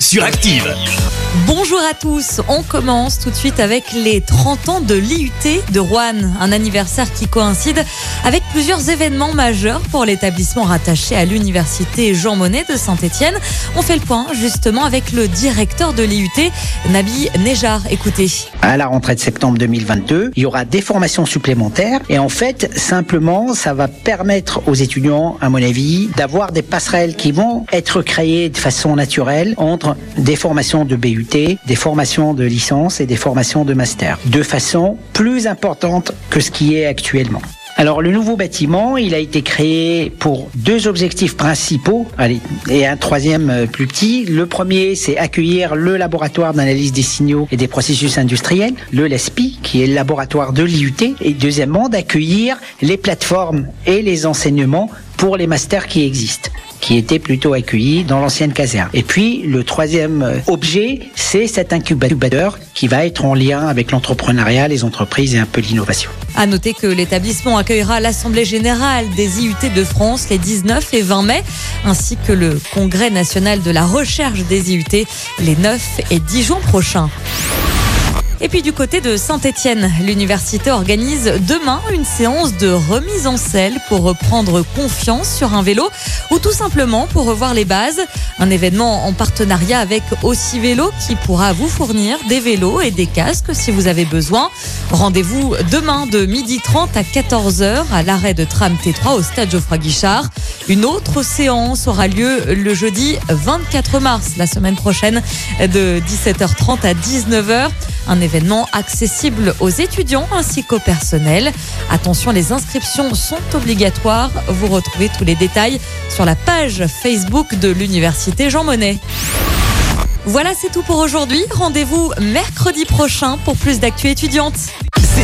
sur Active. Bonjour à tous, on commence tout de suite avec les 30 ans de l'IUT de Rouen, un anniversaire qui coïncide avec plusieurs événements majeurs pour l'établissement rattaché à l'université Jean Monnet de Saint-Étienne. On fait le point justement avec le directeur de l'IUT, Nabi Nejar. Écoutez. À la rentrée de septembre 2022, il y aura des formations supplémentaires et en fait, simplement, ça va permettre aux étudiants, à mon avis, d'avoir des passerelles qui vont être créées de façon naturelle entre des formations de BUT, des formations de licence et des formations de master, de façon plus importante que ce qui est actuellement. Alors le nouveau bâtiment, il a été créé pour deux objectifs principaux allez, et un troisième euh, plus petit. Le premier, c'est accueillir le laboratoire d'analyse des signaux et des processus industriels, le LESPI, qui est le laboratoire de l'IUT. Et deuxièmement, d'accueillir les plateformes et les enseignements pour les masters qui existent qui étaient plutôt accueillis dans l'ancienne caserne. Et puis le troisième euh, objet, c'est cet incubateur qui va être en lien avec l'entrepreneuriat, les entreprises et un peu l'innovation. À noter que l'établissement accueillera l'Assemblée générale des IUT de France les 19 et 20 mai, ainsi que le Congrès national de la recherche des IUT les 9 et 10 juin prochains. Puis du côté de Saint-Étienne, l'université organise demain une séance de remise en selle pour reprendre confiance sur un vélo ou tout simplement pour revoir les bases. Un événement en partenariat avec Aussi Vélo qui pourra vous fournir des vélos et des casques si vous avez besoin. Rendez-vous demain de 12h30 à 14h à l'arrêt de tram T3 au stade Geoffroy Guichard. Une autre séance aura lieu le jeudi 24 mars, la semaine prochaine, de 17h30 à 19h. Un événement accessible aux étudiants ainsi qu'au personnel. Attention, les inscriptions sont obligatoires. Vous retrouvez tous les détails sur la page Facebook de l'Université Jean Monnet. Voilà, c'est tout pour aujourd'hui. Rendez-vous mercredi prochain pour plus d'actu étudiantes.